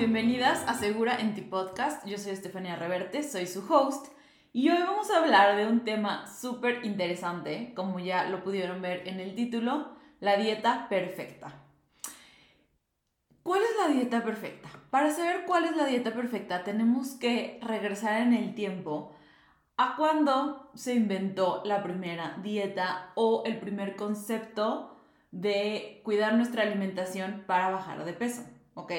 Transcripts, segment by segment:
bienvenidas a Segura en ti podcast. Yo soy Estefania Reverte, soy su host y hoy vamos a hablar de un tema súper interesante, como ya lo pudieron ver en el título, la dieta perfecta. ¿Cuál es la dieta perfecta? Para saber cuál es la dieta perfecta tenemos que regresar en el tiempo a cuando se inventó la primera dieta o el primer concepto de cuidar nuestra alimentación para bajar de peso, ¿ok?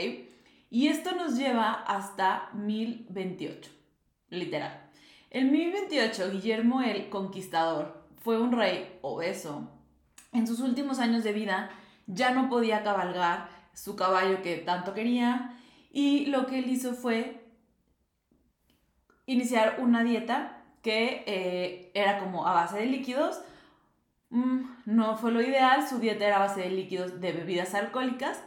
Y esto nos lleva hasta 1028, literal. En 1028, Guillermo el Conquistador fue un rey obeso. En sus últimos años de vida ya no podía cabalgar su caballo que tanto quería y lo que él hizo fue iniciar una dieta que eh, era como a base de líquidos. Mm, no fue lo ideal, su dieta era a base de líquidos de bebidas alcohólicas,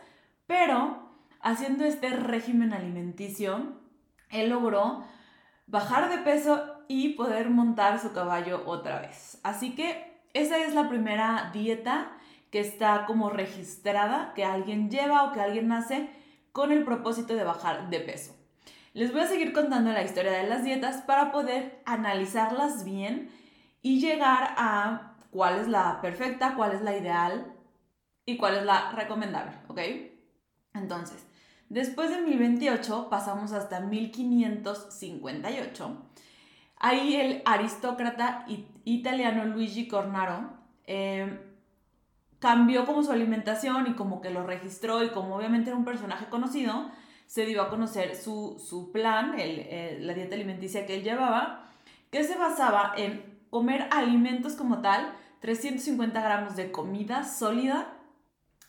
pero haciendo este régimen alimenticio, él logró bajar de peso y poder montar su caballo otra vez. Así que esa es la primera dieta que está como registrada, que alguien lleva o que alguien hace con el propósito de bajar de peso. Les voy a seguir contando la historia de las dietas para poder analizarlas bien y llegar a cuál es la perfecta, cuál es la ideal y cuál es la recomendable, ¿ok? Entonces, Después de 1028 pasamos hasta 1558. Ahí el aristócrata italiano Luigi Cornaro em, cambió como su alimentación y como que lo registró y como obviamente era un personaje conocido, se dio a conocer su, plan, la dieta alimenticia que él llevaba, que se basaba en comer alimentos como tal, 350 gramos de comida sólida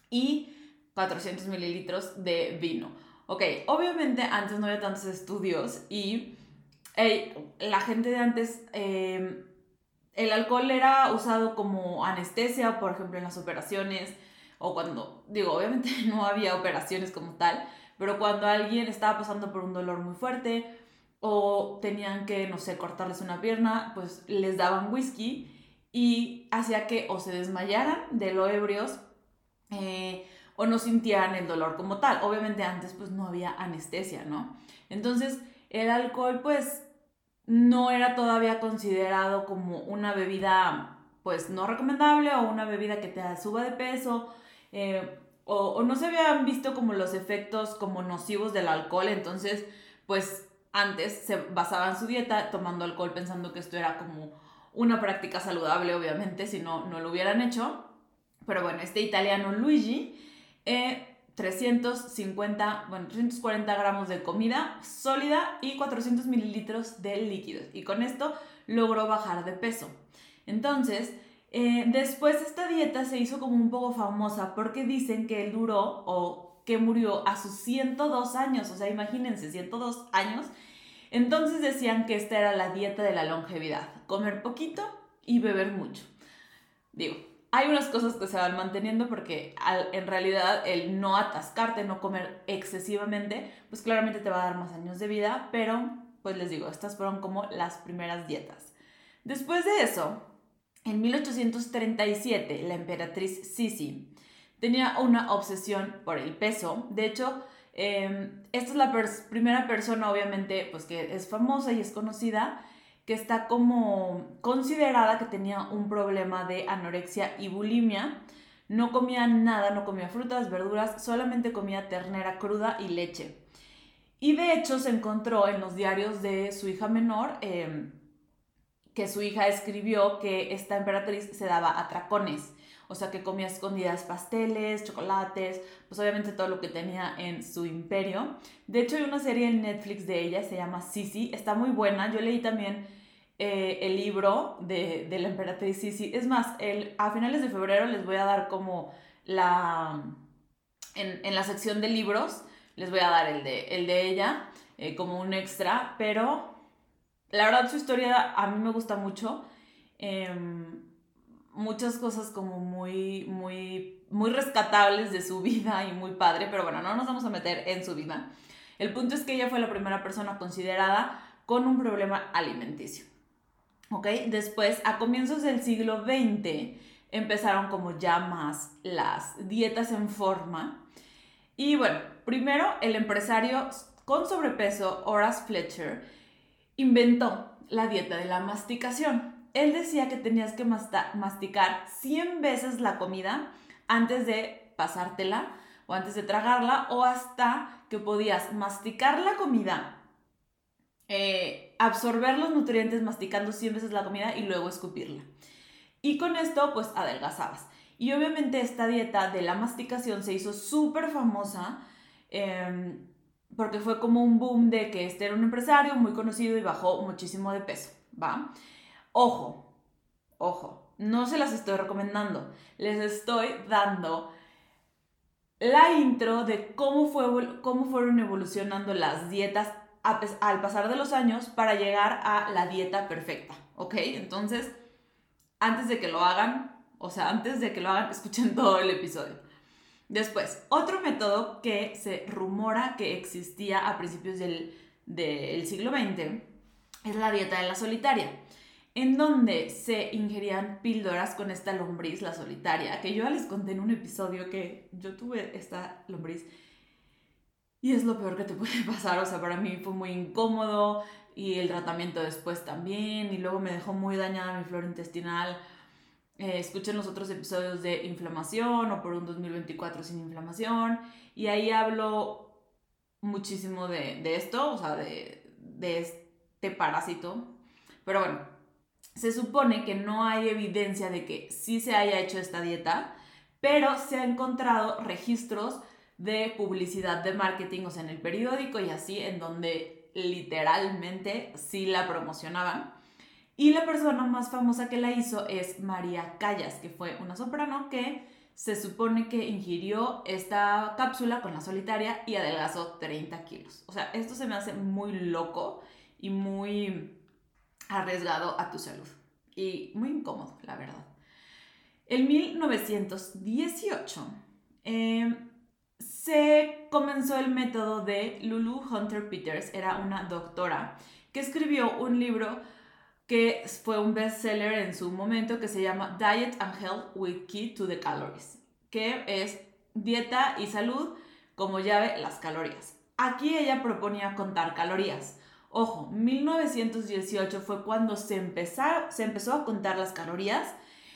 y 400 mililitros de vino. Ok, obviamente antes no había tantos estudios y la gente de antes, em, el alcohol era usado como anestesia, por ejemplo, en las operaciones, o cuando, digo, obviamente no había operaciones como tal, pero cuando alguien estaba pasando por un dolor muy fuerte o tenían que, no sé, cortarles una pierna, pues les daban whisky y hacía que o se desmayaran de lo ebrios, eh, o no sintieran el dolor como tal. Obviamente antes pues no había anestesia, ¿no? Entonces el alcohol pues no era todavía considerado como una bebida pues no recomendable o una bebida que te suba de peso eh, o, no se habían visto como los efectos como nocivos del alcohol, entonces pues antes se basaban su dieta tomando alcohol pensando que esto era como una práctica saludable, obviamente, si no, no lo hubieran hecho. Pero bueno, este italiano Luigi 350, eh, bueno, 340 gramos de comida sólida y 400 mililitros de líquidos. Y con esto logró bajar de peso. Entonces, eh, después esta dieta se hizo como un poco famosa porque dicen que él duró o que murió a sus 102 años. O sea, imagínense, 102 años. Entonces decían que esta era la dieta de la longevidad. Comer poquito y beber mucho. Digo, hay unas cosas que se van manteniendo porque en realidad el no atascarte, no comer excesivamente, pues claramente te va a dar más años de vida, pero pues les digo, estas fueron como las primeras dietas. Después de eso, en 1837, la emperatriz Sisi tenía una obsesión por el peso. De hecho, em, esta es la primera persona, obviamente, pues que es famosa y es conocida, que está como considerada que tenía un problema de anorexia y bulimia. No comía nada, no comía frutas, verduras, solamente comía ternera cruda y leche. Y de hecho se encontró en los diarios de su hija menor em, que su hija escribió que esta emperatriz se daba atracones. O sea, que comía escondidas pasteles, chocolates, pues obviamente todo lo que tenía en su imperio. De hecho, hay una serie en Netflix de ella, se llama Sisi, está muy buena. Yo leí también eh, el libro de, la emperatriz Sisi. Es más, el, a finales de febrero les voy a dar como la... En, la sección de libros les voy a dar el de, el de ella eh, como un extra, pero la verdad su historia a mí me gusta mucho. Em, muchas cosas como muy, muy, muy rescatables de su vida y muy padre, pero bueno, no nos vamos a meter en su vida. El punto es que ella fue la primera persona considerada con un problema alimenticio. ¿Ok? Después, a comienzos del siglo XX, empezaron como ya las dietas en forma. Y bueno, primero el empresario con sobrepeso, Horace Fletcher, inventó la dieta de la masticación. Él decía que tenías que masticar 100 veces la comida antes de pasártela o antes de tragarla o hasta que podías masticar la comida, eh, absorber los nutrientes masticando 100 veces la comida y luego escupirla. Y con esto pues adelgazabas. Y obviamente esta dieta de la masticación se hizo súper famosa em, porque fue como un boom de que este era un empresario muy conocido y bajó muchísimo de peso, ¿va? Ojo, ojo, no se las estoy recomendando, les estoy dando la intro de cómo, fue, cómo fueron evolucionando las dietas al pasar de los años para llegar a la dieta perfecta, ¿ok? Entonces, antes de que lo hagan, o sea, antes de que lo hagan, escuchen todo el episodio. Después, otro método que se rumora que existía a principios del, del siglo XX es la dieta de la solitaria en donde se ingerían píldoras con esta lombriz, la solitaria, que yo ya les conté en un episodio que yo tuve esta lombriz y es lo peor que te puede pasar, o sea, para mí fue muy incómodo y el tratamiento después también y luego me dejó muy dañada mi flora intestinal. Eh, escuchen los otros episodios de inflamación o por un 2024 sin inflamación y ahí hablo muchísimo de, esto, o sea, de, de este parásito. Pero bueno, se supone que no hay evidencia de que sí se haya hecho esta dieta, pero se han encontrado registros de publicidad de marketing, en el periódico y así, en donde literalmente sí la promocionaban. Y la persona más famosa que la hizo es María Callas, que fue una soprano que se supone que ingirió esta cápsula con la solitaria y adelgazó 30 kilos. O sea, esto se me hace muy loco y muy arriesgado a tu salud. Y muy incómodo, la verdad. En 1918 em, se comenzó el método de Lulu Hunter Peters, era una doctora, que escribió un libro que fue un bestseller en su momento que se llama Diet and Health with Key to the Calories, que es dieta y salud como llave las calorías. Aquí ella proponía contar calorías. Ojo, 1918 fue cuando se, se empezó a contar las calorías.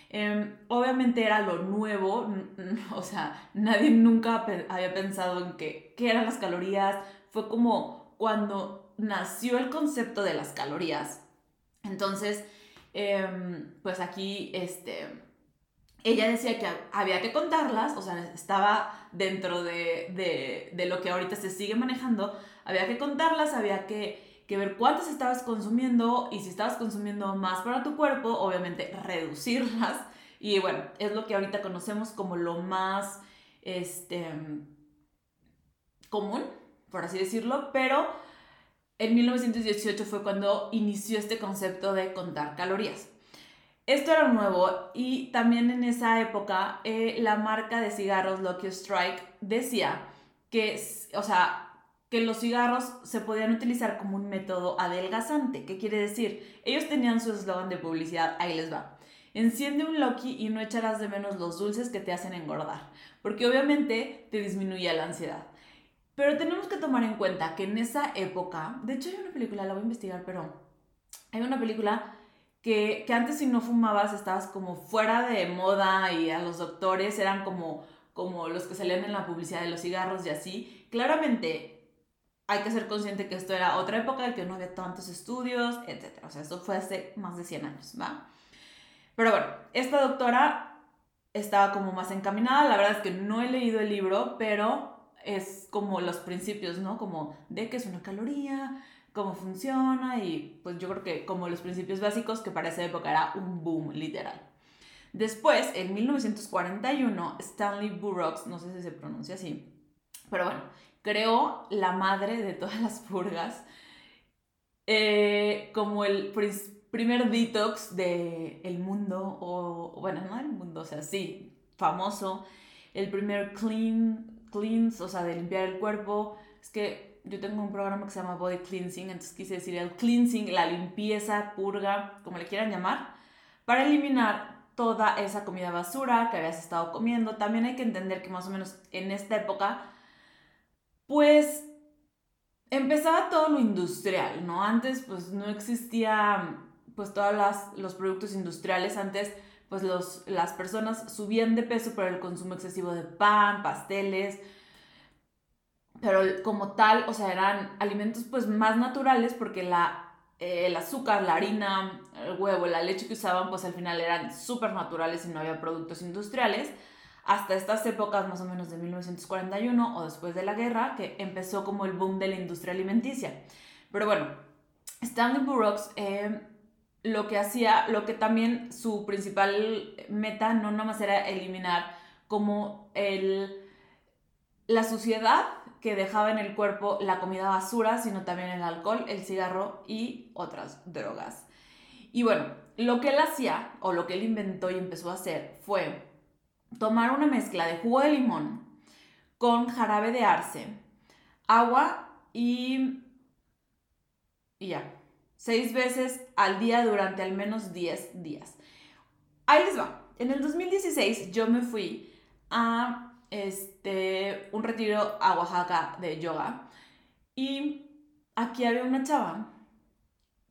Em, obviamente era lo nuevo, o sea, nadie nunca había pensado en qué eran las calorías. Fue como cuando nació el concepto de las calorías. Entonces, em, pues aquí, este, ella decía que había que contarlas, o sea, estaba dentro de, de lo que ahorita se sigue manejando, había que contarlas, había que que ver cuántas estabas consumiendo y si estabas consumiendo más para tu cuerpo, obviamente reducirlas. Y bueno, es lo que ahorita conocemos como lo más este, común, por así decirlo, pero en 1918 fue cuando inició este concepto de contar calorías. Esto era nuevo y también en esa época eh, la marca de cigarros Lucky Strike decía que, o sea, que los cigarros se podían utilizar como un método adelgazante. ¿Qué quiere decir? Ellos tenían su eslogan de publicidad, ahí les va. Enciende un Lucky y no echarás de menos los dulces que te hacen engordar, porque obviamente te disminuye la ansiedad. Pero tenemos que tomar en cuenta que en esa época, de hecho hay una película, la voy a investigar, pero hay una película que, que antes si no fumabas estabas como fuera de moda y a los doctores eran como, como los que salían en la publicidad de los cigarros y así. Claramente hay que ser consciente que esto era otra época en que no había tantos estudios, etc. O sea, esto fue hace más de 100 años, ¿va? Pero bueno, esta doctora estaba como más encaminada. La verdad es que no he leído el libro, pero es como los principios, ¿no? Como de qué es una caloría, cómo funciona y pues yo creo que como los principios básicos que para esa época era un boom literal. Después, en 1941, Stanley Burroughs, no sé si se pronuncia así, pero bueno, creó la madre de todas las purgas eh, como el primer detox del el mundo, o bueno, no del mundo, o sea, sí, famoso, el primer clean, cleanse, o sea, de limpiar el cuerpo. Es que yo tengo un programa que se llama Body Cleansing, entonces quise decir el cleansing, la limpieza, purga, como le quieran llamar, para eliminar toda esa comida basura que habías estado comiendo. También hay que entender que más o menos en esta época pues empezaba todo lo industrial, ¿no? Antes pues no existía pues todos los productos industriales, antes pues los, las personas subían de peso por el consumo excesivo de pan, pasteles, pero como tal, o sea, eran alimentos pues más naturales porque la, eh, el azúcar, la harina, el huevo, la leche que usaban pues al final eran súper naturales y no había productos industriales hasta estas épocas más o menos de 1941 o después de la guerra, que empezó como el boom de la industria alimenticia. Pero bueno, Stanley Burroughs eh, lo que hacía, lo que también su principal meta no nomás era eliminar como el, la suciedad que dejaba en el cuerpo la comida basura, sino también el alcohol, el cigarro y otras drogas. Y bueno, lo que él hacía, o lo que él inventó y empezó a hacer, fue tomar una mezcla de jugo de limón con jarabe de arce, agua y, ya. Seis veces al día durante al menos 10 días. Ahí les va. En el 2016 yo me fui a este, un retiro a Oaxaca de yoga y aquí había una chava,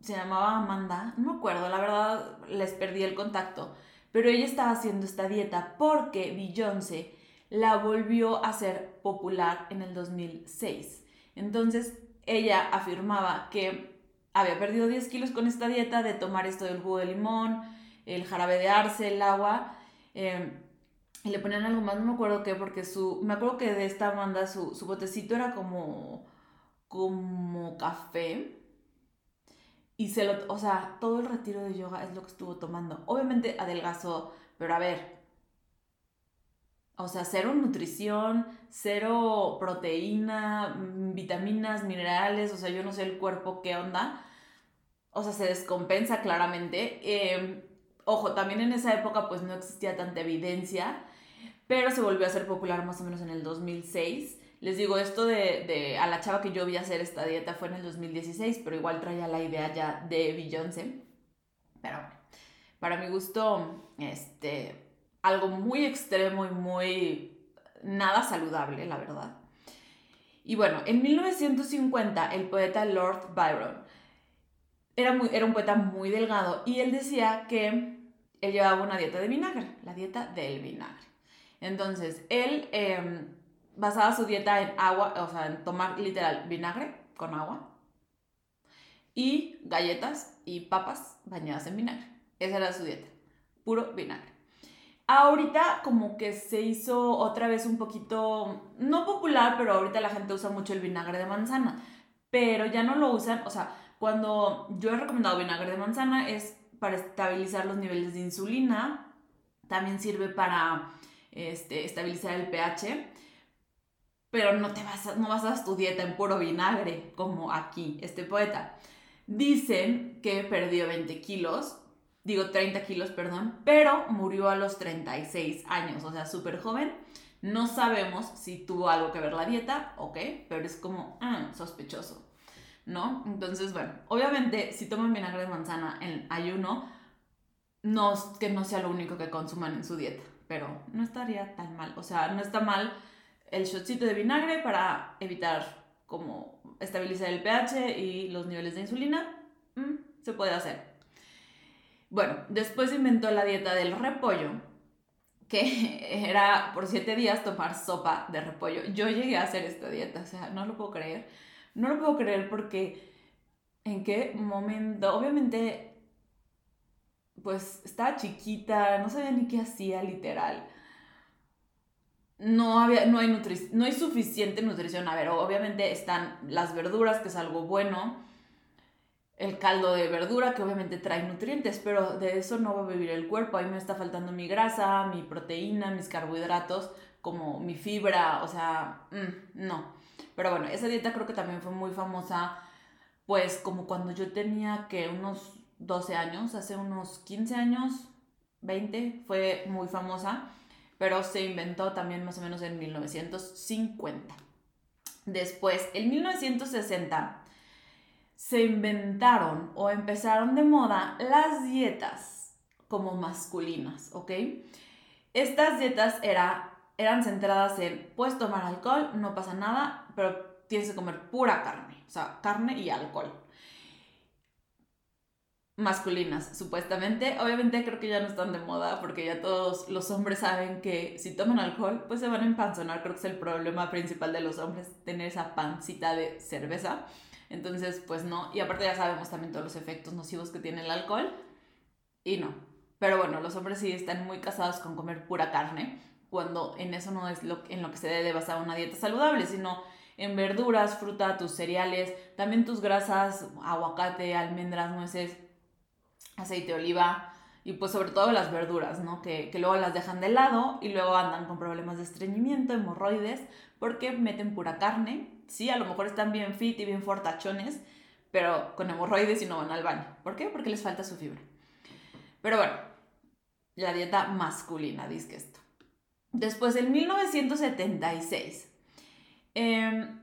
se llamaba Amanda, no me acuerdo, la verdad les perdí el contacto pero ella estaba haciendo esta dieta porque Beyoncé la volvió a hacer popular en el 2006. Entonces ella afirmaba que había perdido 10 kilos con esta dieta de tomar esto del jugo de limón, el jarabe de arce, el agua. Em, y le ponían algo más, no me acuerdo qué, porque su. Me acuerdo que de esta banda su, su botecito era como. como café. Y se lo, o sea, todo el retiro de yoga es lo que estuvo tomando. Obviamente adelgazó, pero a ver, o sea, cero nutrición, cero proteína, mm, vitaminas, minerales, o sea, yo no sé el cuerpo qué onda. O sea, se descompensa claramente. Em, ojo, también en esa época pues no existía tanta evidencia, pero se volvió a ser popular más o menos en el 2006. Les digo, esto de, a la chava que yo vi hacer esta dieta fue en el 2016, pero igual traía la idea ya de Beyoncé. Pero para mi gusto, este, algo muy extremo y muy nada saludable, la verdad. Y bueno, en 1950 el poeta Lord Byron era, muy, era un poeta muy delgado y él decía que él llevaba una dieta de vinagre, la dieta del vinagre. Entonces, él... Em, basaba su dieta en agua, o sea, en tomar literal vinagre con agua y galletas y papas bañadas en vinagre. Esa era su dieta, puro vinagre. Ahorita como que se hizo otra vez un poquito, no popular, pero ahorita la gente usa mucho el vinagre de manzana, pero ya no lo usan, o sea, cuando yo he recomendado vinagre de manzana es para estabilizar los niveles de insulina, también sirve para este, estabilizar el pH pero no te vas no basas tu dieta en puro vinagre, como aquí este poeta. Dicen que perdió 20 kilos, digo 30 kilos, perdón, pero murió a los 36 años, o sea, súper joven. No sabemos si tuvo algo que ver la dieta, ok, pero es como mm, sospechoso, ¿no? Entonces, bueno, obviamente si toman vinagre de manzana en ayuno, no que no sea lo único que consuman en su dieta, pero no estaría tan mal, o sea, no está mal el shotcito de vinagre para evitar como estabilizar el pH y los niveles de insulina, mm, se puede hacer. Bueno, después inventó la dieta del repollo, que era por siete días tomar sopa de repollo. Yo llegué a hacer esta dieta, o sea, no lo puedo creer. No lo puedo creer porque en qué momento, obviamente, pues estaba chiquita, no sabía ni qué hacía literal no, había, no, hay no hay suficiente nutrición. A ver, obviamente están las verduras, que es algo bueno, el caldo de verdura, que obviamente trae nutrientes, pero de eso no va a vivir el cuerpo. A mí me está faltando mi grasa, mi proteína, mis carbohidratos, como mi fibra, o sea, mm, no. Pero bueno, esa dieta creo que también fue muy famosa, pues como cuando yo tenía que unos 12 años, hace unos 15 años, 20, fue muy famosa pero se inventó también más o menos en 1950. Después, en 1960, se inventaron o empezaron de moda las dietas como masculinas, ¿ok? Estas dietas era eran centradas en, puedes tomar alcohol, no pasa nada, pero tienes que comer pura carne, o sea, carne y alcohol. Masculinas, supuestamente. Obviamente creo que ya no están de moda porque ya todos los hombres saben que si toman alcohol, pues se van a empanzonar. Creo que es el problema principal de los hombres, tener esa pancita de cerveza. Entonces, pues no. Y aparte ya sabemos también todos los efectos nocivos que tiene el alcohol. Y no. Pero bueno, los hombres sí están muy casados con comer pura carne, cuando en eso no es lo, en lo que se debe basar una dieta saludable, sino en verduras, fruta, tus cereales, también tus grasas, aguacate, almendras, nueces, aceite de oliva y pues sobre todo las verduras, ¿no? Que, que luego las dejan de lado y luego andan con problemas de estreñimiento, hemorroides, porque meten pura carne. Sí, a lo mejor están bien fit y bien fortachones, pero con hemorroides y no van al baño. ¿Por qué? Porque les falta su fibra. Pero bueno, la dieta masculina, dice esto. Después, en 1976, em,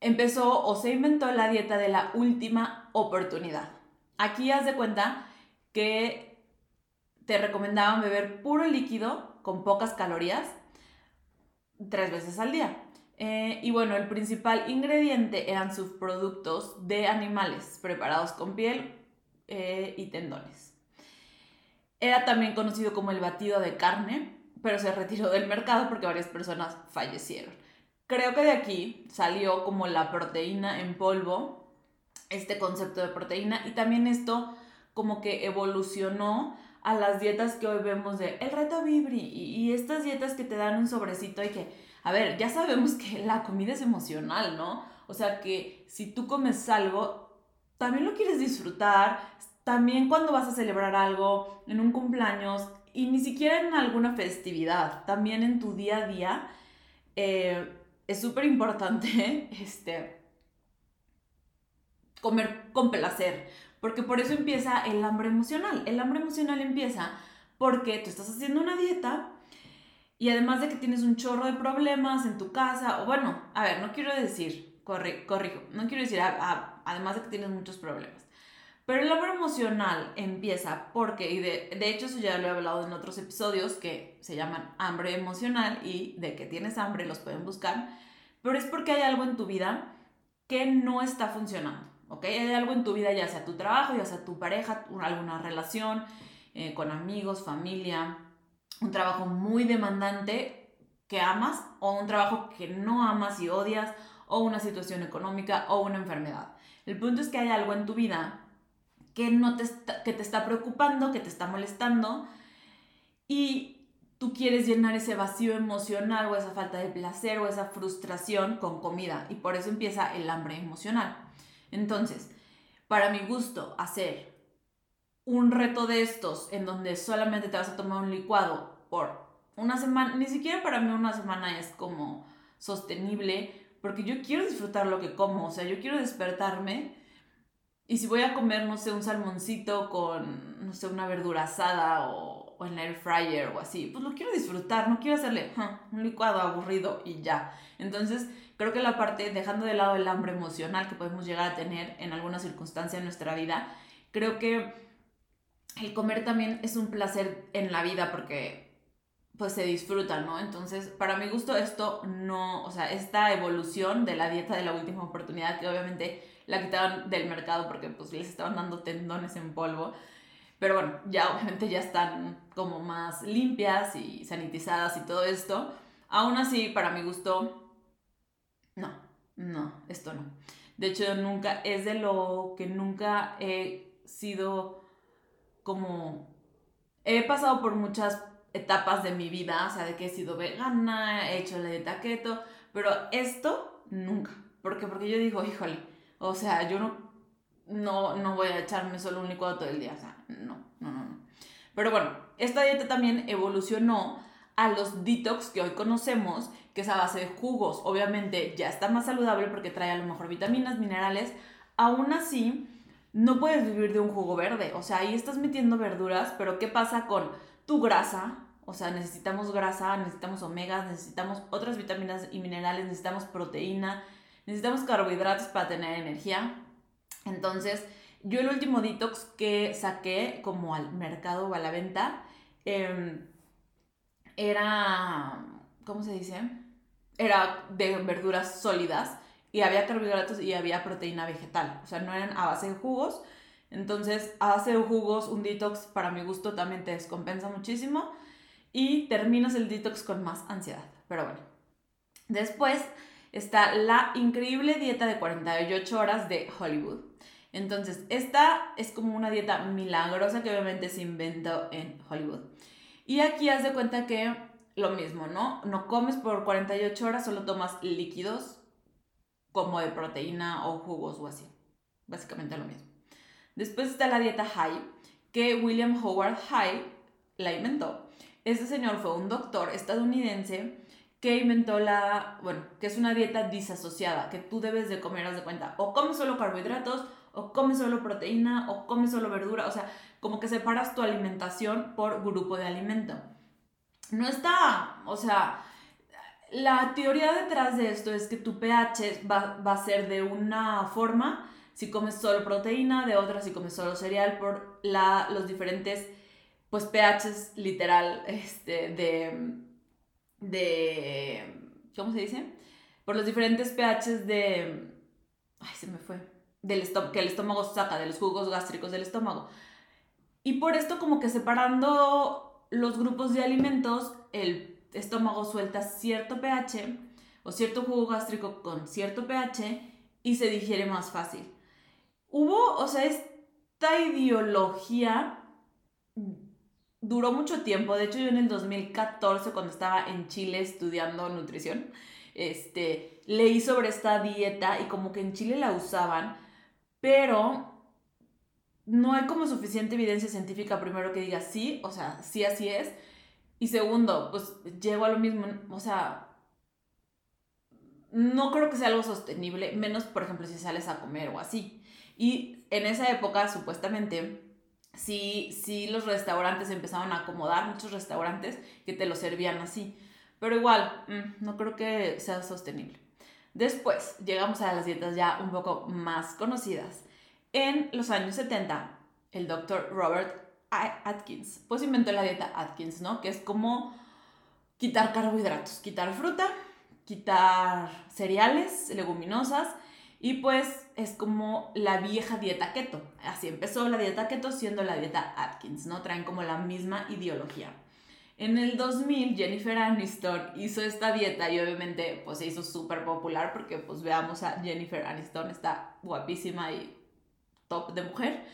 empezó o se inventó la dieta de la última oportunidad. Aquí haz de cuenta que te recomendaban beber puro líquido con pocas calorías tres veces al día. Eh, y bueno, el principal ingrediente eran subproductos de animales preparados con piel eh, y tendones. Era también conocido como el batido de carne, pero se retiró del mercado porque varias personas fallecieron. Creo que de aquí salió como la proteína en polvo, este concepto de proteína, y también esto como que evolucionó a las dietas que hoy vemos de el reto Vibri y, estas dietas que te dan un sobrecito y que, a ver, ya sabemos que la comida es emocional, ¿no? O sea que si tú comes algo, también lo quieres disfrutar, también cuando vas a celebrar algo, en un cumpleaños, y ni siquiera en alguna festividad, también en tu día a día, eh, es súper importante este, comer con placer, porque por eso empieza el hambre emocional. El hambre emocional empieza porque tú estás haciendo una dieta y además de que tienes un chorro de problemas en tu casa, o bueno, a ver, no quiero decir, corrijo, no quiero decir, además de que tienes muchos problemas. Pero el hambre emocional empieza porque, y de, de, hecho eso ya lo he hablado en otros episodios que se llaman hambre emocional y de que tienes hambre los pueden buscar, pero es porque hay algo en tu vida que no está funcionando, ¿ok? Hay algo en tu vida, ya sea tu trabajo, ya sea tu pareja, alguna relación eh, con amigos, familia, un trabajo muy demandante que amas o un trabajo que no amas y odias o una situación económica o una enfermedad. El punto es que hay algo en tu vida que, no te está, que te está preocupando, que te está molestando y tú quieres llenar ese vacío emocional o esa falta de placer o esa frustración con comida y por eso empieza el hambre emocional. Entonces, para mi gusto, hacer un reto de estos en donde solamente te vas a tomar un licuado por una semana, ni siquiera para mí una semana es como sostenible, porque yo quiero disfrutar lo que como, o sea, yo quiero despertarme y si voy a comer, no sé, un salmoncito con, no sé, una verdura asada o, o en la air fryer o así, pues lo quiero disfrutar, no quiero hacerle un licuado aburrido y ya. Entonces, creo que la parte, dejando de lado el hambre emocional que podemos llegar a tener en alguna circunstancia en nuestra vida, creo que el comer también es un placer en la vida porque pues se disfruta, ¿no? Entonces, para mi gusto esto no, o sea, esta evolución de la dieta de la última oportunidad que obviamente la quitaron del mercado porque pues les estaban dando tendones en polvo. Pero bueno, ya obviamente ya están como más limpias y sanitizadas y todo esto. Aún así, para mi gusto, no, no, esto no. De hecho, nunca, es de lo que nunca he sido como... He pasado por muchas etapas de mi vida, o sea, de que he sido vegana, he hecho la dieta keto, pero esto nunca. ¿Por qué? Porque yo digo, híjole, o sea, yo no, no, no voy a echarme solo un licuado todo el día. O sea, no, no, no, no. Pero bueno, esta dieta también evolucionó a los detox que hoy conocemos, que es a base de jugos. Obviamente ya está más saludable porque trae a lo mejor vitaminas, minerales. Aún así, no puedes vivir de un jugo verde. O sea, ahí estás metiendo verduras, pero ¿qué pasa con tu grasa? O sea, necesitamos grasa, necesitamos omegas, necesitamos otras vitaminas y minerales, necesitamos proteína, necesitamos carbohidratos para tener energía. Entonces, yo el último detox que saqué como al mercado o a la venta em, era ¿cómo se dice? Era de verduras sólidas y había carbohidratos y había proteína vegetal. O sea, no eran a base de jugos. Entonces, a base de jugos, un detox para mi gusto también te descompensa muchísimo y terminas el detox con más ansiedad. Pero bueno. Después está la increíble dieta de 48 horas de Hollywood. Entonces, esta es como una dieta milagrosa que obviamente se inventó en Hollywood. Y aquí haz de cuenta que lo mismo, ¿no? No comes por 48 horas, solo tomas líquidos como de proteína o jugos o así. Básicamente lo mismo. Después está la dieta High, que William Howard High la inventó. Este señor fue un doctor estadounidense que inventó la, bueno, que es una dieta disasociada, que tú debes de comer, haz de cuenta, o comes solo carbohidratos, o comes solo proteína, o comes solo verdura, o sea, como que separas tu alimentación por grupo de alimento. No está, o sea, la teoría detrás de esto es que tu pH va, a ser de una forma si comes solo proteína, de otra si comes solo cereal, por la, los diferentes, pues, pHs literal, este, de de, ¿cómo se dice? Por los diferentes pHs de, ay, se me fue, del que el estómago saca, de los jugos gástricos del estómago. Y por esto como que separando los grupos de alimentos, el estómago suelta cierto pH o cierto jugo gástrico con cierto pH y se digiere más fácil. Hubo, o sea, esta ideología duró mucho tiempo. De hecho, yo en el 2014, cuando estaba en Chile estudiando nutrición, este, leí sobre esta dieta y como que en Chile la usaban, pero no hay como suficiente evidencia científica, primero que diga sí, o sea, sí así es. Y segundo, pues llego a lo mismo, o sea, no creo que sea algo sostenible, menos por ejemplo si sales a comer o así. Y en esa época, supuestamente, sí, sí los restaurantes empezaron a acomodar, muchos restaurantes que te lo servían así. Pero igual, mm, no creo que sea sostenible. Después llegamos a las dietas ya un poco más conocidas. En los años 70, el doctor Robert Atkins, pues inventó la dieta Atkins, ¿no? Que es como quitar carbohidratos, quitar fruta, quitar cereales, leguminosas y pues es como la vieja dieta keto. Así empezó la dieta keto siendo la dieta Atkins, ¿no? Traen como la misma ideología. En el 2000 Jennifer Aniston hizo esta dieta y obviamente pues se hizo súper popular porque pues veamos a Jennifer Aniston, está guapísima y top de mujer.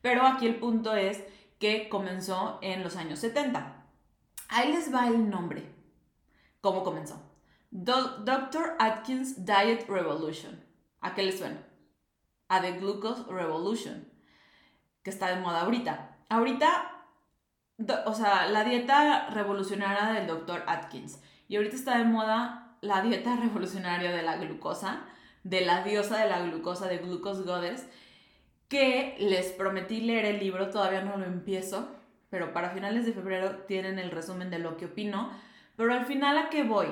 Pero aquí el punto es que comenzó en los años 70. Ahí les va el nombre. ¿Cómo comenzó? Dr. Atkins Diet Revolution. ¿A qué le suena? A The Glucose Revolution, que está de moda ahorita. Ahorita, o sea, la dieta revolucionaria del Dr. Atkins. Y ahorita está de moda la dieta revolucionaria de la glucosa, de la diosa de la glucosa, de Glucose Goddess, que les prometí leer el libro, todavía no lo empiezo, pero para finales de febrero tienen el resumen de lo que opino. Pero al final, ¿a qué voy?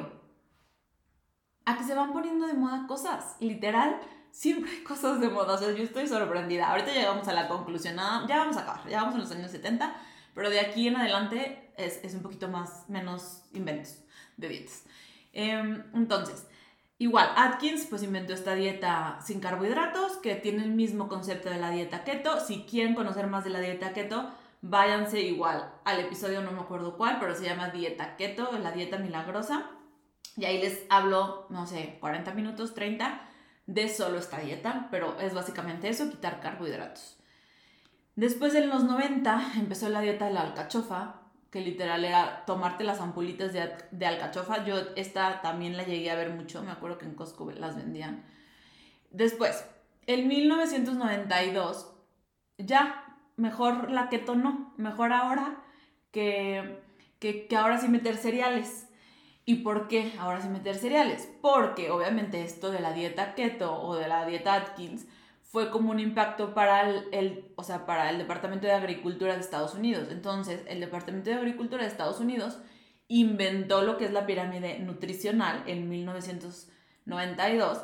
a que se van poniendo de moda cosas. Literal, siempre hay cosas de moda. O sea, yo estoy sorprendida. Ahorita llegamos a la conclusión. ya vamos a acabar. Ya vamos en los años 70. Pero de aquí en adelante es, es un poquito más, menos inventos de dietas. Em, entonces, igual, Atkins pues inventó esta dieta sin carbohidratos que tiene el mismo concepto de la dieta keto. Si quieren conocer más de la dieta keto, váyanse igual al episodio, no me acuerdo cuál, pero se llama dieta keto, la dieta milagrosa. Y ahí les hablo, no sé, 40 minutos, 30 de solo esta dieta, pero es básicamente eso, quitar carbohidratos. Después de los 90 empezó la dieta de la alcachofa, que literal era tomarte las ampulitas de, de, alcachofa. Yo esta también la llegué a ver mucho, me acuerdo que en Costco las vendían. Después, en 1992, ya, mejor la keto no, mejor ahora que, que, que ahora sí meter cereales. ¿Y por qué ahora sí meter cereales? Porque obviamente esto de la dieta keto o de la dieta Atkins fue como un impacto para el, o sea, para el Departamento de Agricultura de Estados Unidos. Entonces, el Departamento de Agricultura de Estados Unidos inventó lo que es la pirámide nutricional en 1992,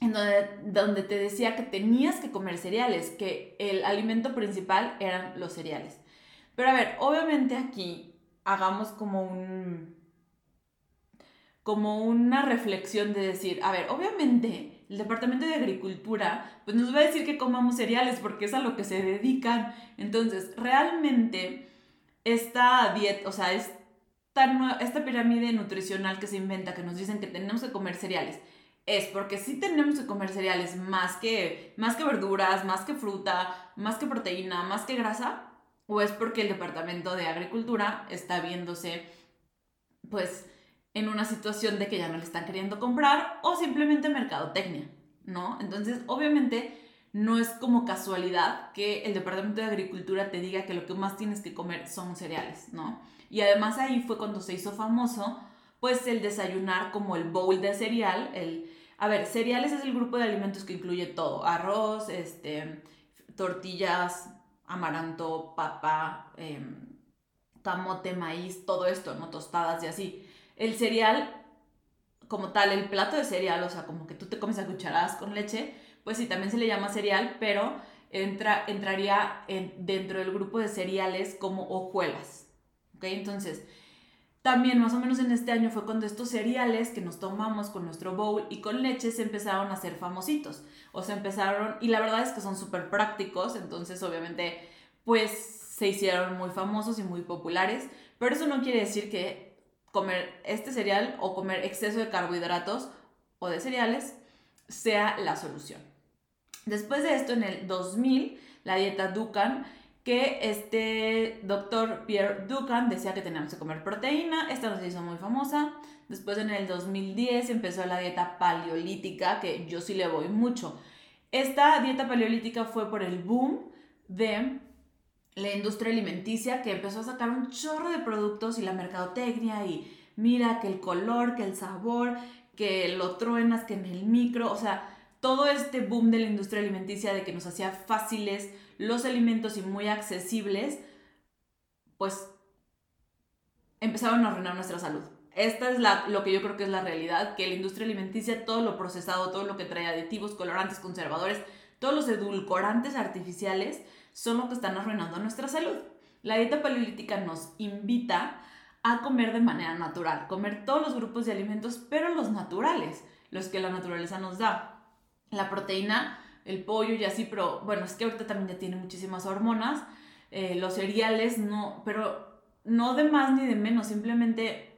en donde, donde te decía que tenías que comer cereales, que el alimento principal eran los cereales. Pero a ver, obviamente aquí hagamos como un como una reflexión de decir, a ver, obviamente el Departamento de Agricultura pues nos va a decir que comamos cereales porque es a lo que se dedican. Entonces, realmente esta dieta, o sea, esta, esta pirámide nutricional que se inventa, que nos dicen que tenemos que comer cereales, es porque sí tenemos que comer cereales más que, más que verduras, más que fruta, más que proteína, más que grasa, o es porque el Departamento de Agricultura está viéndose, pues, en una situación de que ya no le están queriendo comprar o simplemente mercadotecnia, ¿no? Entonces, obviamente, no es como casualidad que el Departamento de Agricultura te diga que lo que más tienes que comer son cereales, ¿no? Y además ahí fue cuando se hizo famoso, pues, el desayunar como el bowl de cereal, el... A ver, cereales es el grupo de alimentos que incluye todo, arroz, este, tortillas, amaranto, papa, em, camote, maíz, todo esto, ¿no? Tostadas y así el cereal, como tal, el plato de cereal, o sea, como que tú te comes a cucharadas con leche, pues sí, también se le llama cereal, pero entra, entraría dentro del grupo de cereales como hojuelas. ¿Ok? Entonces, también más o menos en este año fue cuando estos cereales que nos tomamos con nuestro bowl y con leche se empezaron a hacer famositos. O sea, empezaron, y la verdad es que son súper prácticos, entonces obviamente pues se hicieron muy famosos y muy populares, pero eso no quiere decir que comer este cereal o comer exceso de carbohidratos o de cereales sea la solución. Después de esto, en el 2000, la dieta Dukan, que este doctor Pierre Dukan decía que teníamos que comer proteína, esta nos hizo muy famosa. Después en el 2010 empezó la dieta paleolítica, que yo sí le voy mucho. Esta dieta paleolítica fue por el boom de la industria alimenticia que empezó a sacar un chorro de productos y la mercadotecnia y mira que el color, que el sabor, que lo truenas, que en el micro, o sea, todo este boom de la industria alimenticia de que nos hacía fáciles los alimentos y muy accesibles, pues empezaron a arruinar nuestra salud. Esta es la, lo que yo creo que es la realidad, que la industria alimenticia, todo lo procesado, todo lo que trae aditivos, colorantes, conservadores, todos los edulcorantes artificiales, son lo que están arruinando nuestra salud. La dieta paleolítica nos invita a comer de manera natural, comer todos los grupos de alimentos, pero los naturales, los que la naturaleza nos da. La proteína, el pollo y así, pero bueno, es que ahorita también ya tiene muchísimas hormonas, eh, los cereales no, pero no de más ni de menos, simplemente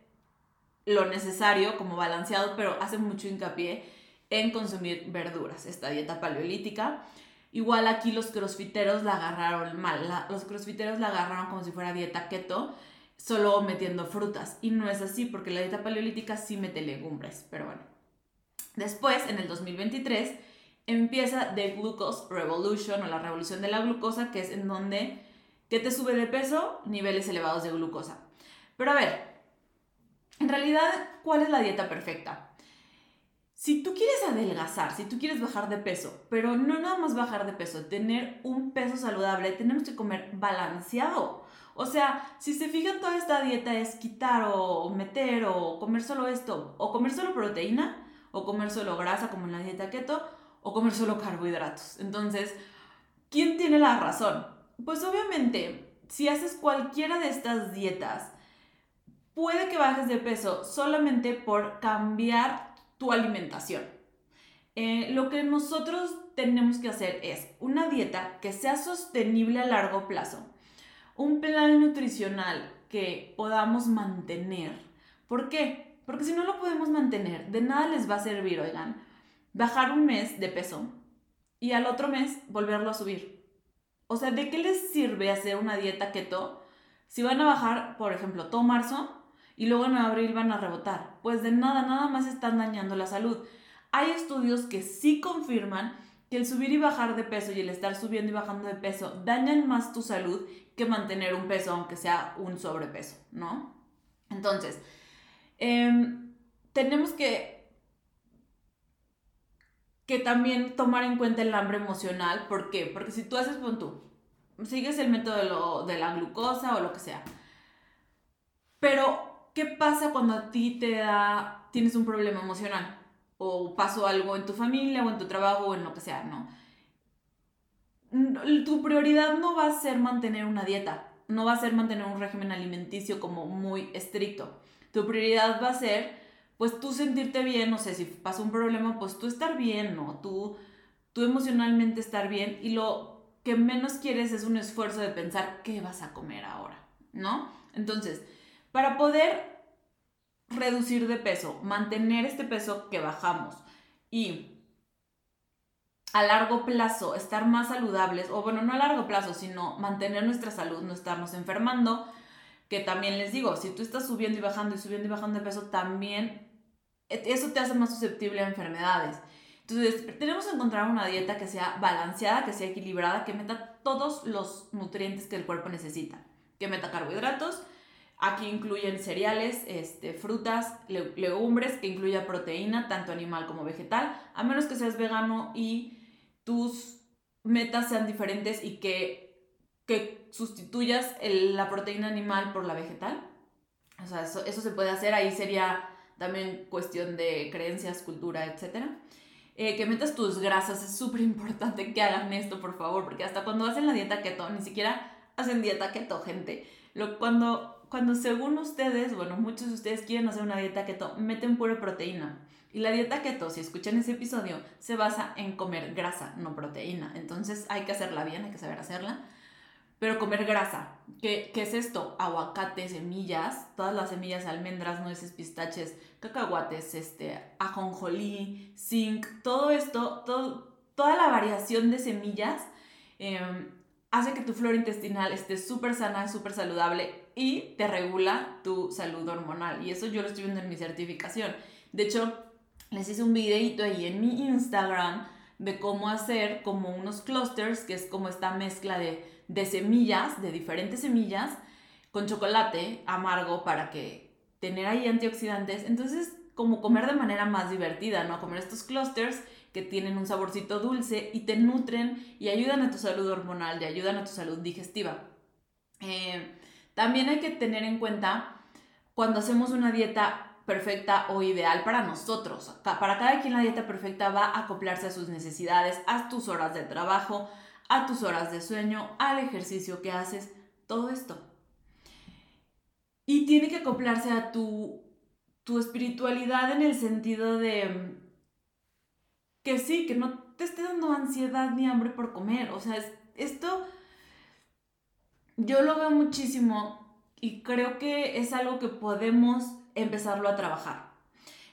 lo necesario como balanceado, pero hace mucho hincapié en consumir verduras, esta dieta paleolítica. Igual aquí los crossfiteros la agarraron mal. los crossfiteros la agarraron como si fuera dieta keto, solo metiendo frutas. Y no es así, porque la dieta paleolítica sí mete legumbres. Pero bueno. Después, en el 2023, empieza The Glucose Revolution o la revolución de la glucosa, que es en donde que te sube de peso, niveles elevados de glucosa. Pero a ver, en realidad, ¿cuál es la dieta perfecta? Si tú quieres adelgazar, si tú quieres bajar de peso, pero no nada más bajar de peso, tener un peso saludable, tenemos que comer balanceado. O sea, si se fijan, toda esta dieta es quitar o meter o comer solo esto, o comer solo proteína, o comer solo grasa como en la dieta keto, o comer solo carbohidratos. Entonces, ¿quién tiene la razón? Pues obviamente, si haces cualquiera de estas dietas, puede que bajes de peso solamente por cambiar tu alimentación. Eh, lo que nosotros tenemos que hacer es una dieta que sea sostenible a largo plazo, un plan nutricional que podamos mantener. ¿Por qué? Porque si no lo podemos mantener, de nada les va a servir, oigan, bajar un mes de peso y al otro mes volverlo a subir. O sea, ¿de qué les sirve hacer una dieta keto si van a bajar, por ejemplo, todo marzo y luego en abril van a rebotar. Pues de nada, nada más están dañando la salud. Hay estudios que sí confirman que el subir y bajar de peso y el estar subiendo y bajando de peso dañan más tu salud que mantener un peso, aunque sea un sobrepeso, ¿no? Entonces, em, tenemos que, que también tomar en cuenta el hambre emocional. ¿Por qué? Porque si tú haces, con tú, sigues el método de, de la glucosa o lo que sea, pero ¿qué pasa cuando a ti te da, tienes un problema emocional? O pasó algo en tu familia o en tu trabajo o en lo que sea, ¿no? Tu prioridad no va a ser mantener una dieta, no va a ser mantener un régimen alimenticio como muy estricto. Tu prioridad va a ser pues tú sentirte bien, no sé, si pasa un problema, pues tú estar bien, ¿no? Tú, tú emocionalmente estar bien y lo que menos quieres es un esfuerzo de pensar qué vas a comer ahora, ¿no? Entonces, para poder reducir de peso, mantener este peso que bajamos y a largo plazo estar más saludables, o bueno, no a largo plazo, sino mantener nuestra salud, no estarnos enfermando, que también les digo, si tú estás subiendo y bajando y subiendo y bajando de peso, también e, eso te hace más susceptible a enfermedades. Entonces, tenemos que encontrar una dieta que sea balanceada, que sea equilibrada, que meta todos los nutrientes que el cuerpo necesita. Que meta carbohidratos, aquí incluyen cereales, este, frutas, legumbres, que incluya proteína, tanto animal como vegetal, a menos que seas vegano y tus metas sean diferentes y que, que sustituyas la proteína animal por la vegetal. O sea, eso, se puede hacer, ahí sería también cuestión de creencias, cultura, etc. Eh, que metas tus grasas, es súper importante que hagan esto, por favor, porque hasta cuando hacen la dieta keto, ni siquiera hacen dieta keto, gente. Cuando, cuando según ustedes, bueno, muchos de ustedes quieren hacer una dieta keto, meten pura proteína. Y la dieta keto, si escuchan ese episodio, se basa en comer grasa, no proteína. Entonces hay que hacerla bien, hay que saber hacerla pero comer grasa. ¿Qué, ¿Qué, es esto? Aguacate, semillas, todas las semillas, almendras, nueces, pistaches, cacahuates, este, ajonjolí, zinc, todo esto, toda la variación de semillas em, hace que tu flora intestinal esté súper sana, súper saludable y te regula tu salud hormonal. Y eso yo lo estoy viendo en mi certificación. De hecho, les hice un videito ahí en mi Instagram de cómo hacer como unos clusters, que es como esta mezcla de de semillas, de diferentes semillas, con chocolate amargo para que tener ahí antioxidantes. Entonces, como comer de manera más divertida, ¿no? Comer estos clusters que tienen un saborcito dulce y te nutren y ayudan a tu salud hormonal y ayudan a tu salud digestiva. Eh, también hay que tener en cuenta cuando hacemos una dieta perfecta o ideal para nosotros. Para cada quien la dieta perfecta va a acoplarse a sus necesidades, a tus horas de trabajo, a tus horas de sueño, al ejercicio que haces, todo esto. Y tiene que acoplarse a tu, tu espiritualidad en el sentido de que sí, que no te esté dando ansiedad ni hambre por comer. O sea, esto yo lo veo muchísimo y creo que es algo que podemos empezarlo a trabajar.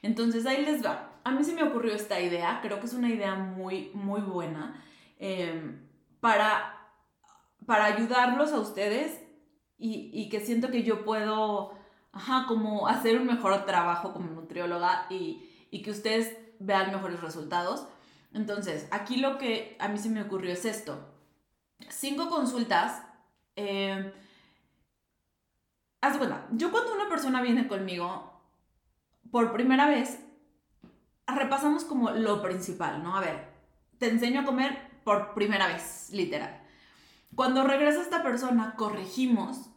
Entonces ahí les va. A mí se me ocurrió esta idea, creo que es una idea muy, muy buena. Em, para, para ayudarlos a ustedes y, que siento que yo puedo, ajá, como hacer un mejor trabajo como nutrióloga y, que ustedes vean mejores resultados. Entonces, aquí lo que a mí se me ocurrió es esto. Cinco consultas. Eh, haz cuenta, yo cuando una persona viene conmigo por primera vez, repasamos como lo principal, ¿no? A ver, te enseño a comer por primera vez, literal. Cuando regresa esta persona, corregimos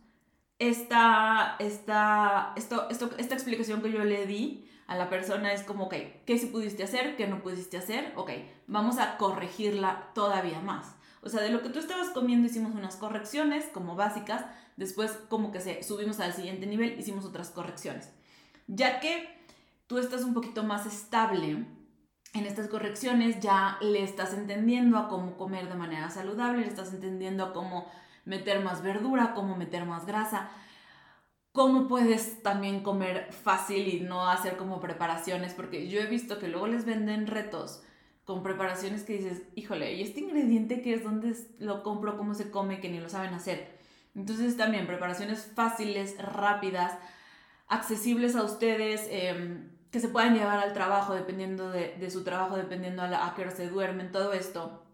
esta, esta, esto, esto, esta explicación que yo le di a la persona es como, ok, ¿qué sí pudiste hacer? ¿Qué no pudiste hacer? Ok, vamos a corregirla todavía más. O sea, de lo que tú estabas comiendo hicimos unas correcciones como básicas, después como que se subimos al siguiente nivel, hicimos otras correcciones. Ya que tú estás un poquito más estable, en estas correcciones ya le estás entendiendo a cómo comer de manera saludable, le estás entendiendo a cómo meter más verdura, cómo meter más grasa, cómo puedes también comer fácil y no hacer como preparaciones, porque yo he visto que luego les venden retos con preparaciones que dices, híjole, ¿y este ingrediente qué es? ¿Dónde lo compro? ¿Cómo se come? Que ni lo saben hacer. Entonces también preparaciones fáciles, rápidas, accesibles a ustedes. Eh, que se puedan llevar al trabajo dependiendo de, su trabajo, dependiendo a, a qué hora se duermen, todo esto.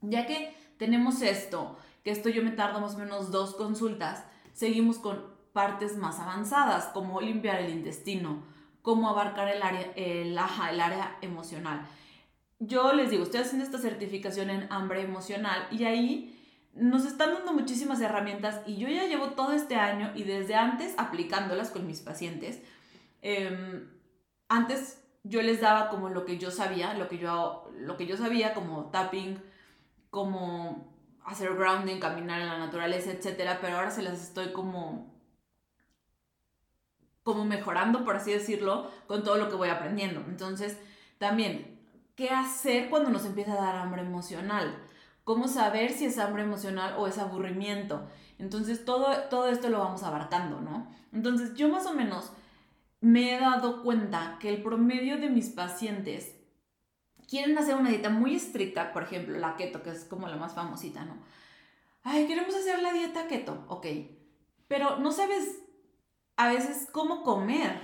Ya que tenemos esto, que esto yo me tardo más o menos dos consultas, seguimos con partes más avanzadas, como limpiar el intestino, cómo abarcar el área, el área emocional. Yo les digo, estoy haciendo esta certificación en hambre emocional y ahí nos están dando muchísimas herramientas y yo ya llevo todo este año y desde antes aplicándolas con mis pacientes. Eh, antes yo les daba como lo que yo sabía, lo que yo, lo que yo sabía como tapping, como hacer grounding, caminar en la naturaleza, etc. Pero ahora se las estoy como como mejorando, por así decirlo, con todo lo que voy aprendiendo. Entonces, también, ¿qué hacer cuando nos empieza a dar hambre emocional? ¿Cómo saber si es hambre emocional o es aburrimiento? Entonces, todo, todo esto lo vamos abarcando, ¿no? Entonces, yo más o menos me he dado cuenta que el promedio de mis pacientes quieren hacer una dieta muy estricta, por ejemplo, la keto, que es como la más famosita, ¿no? Ay, queremos hacer la dieta keto, ok. Pero no sabes a veces cómo comer.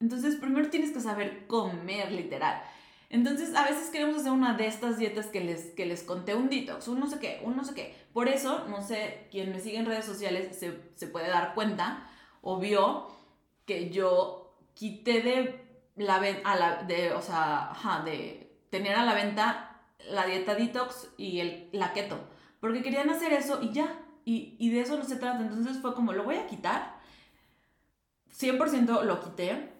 Entonces, primero tienes que saber comer, literal. Entonces, a veces queremos hacer una de estas dietas que les, que les conté, un detox, un no sé qué, un no sé qué. Por eso, no sé, quien me sigue en redes sociales se, se puede dar cuenta o vio que yo quité de la, a de, o sea, de tener a la venta la dieta detox y el, la keto. Porque querían hacer eso y ya. Y, y de eso no se trata. Entonces fue como, lo voy a quitar. 100% lo quité.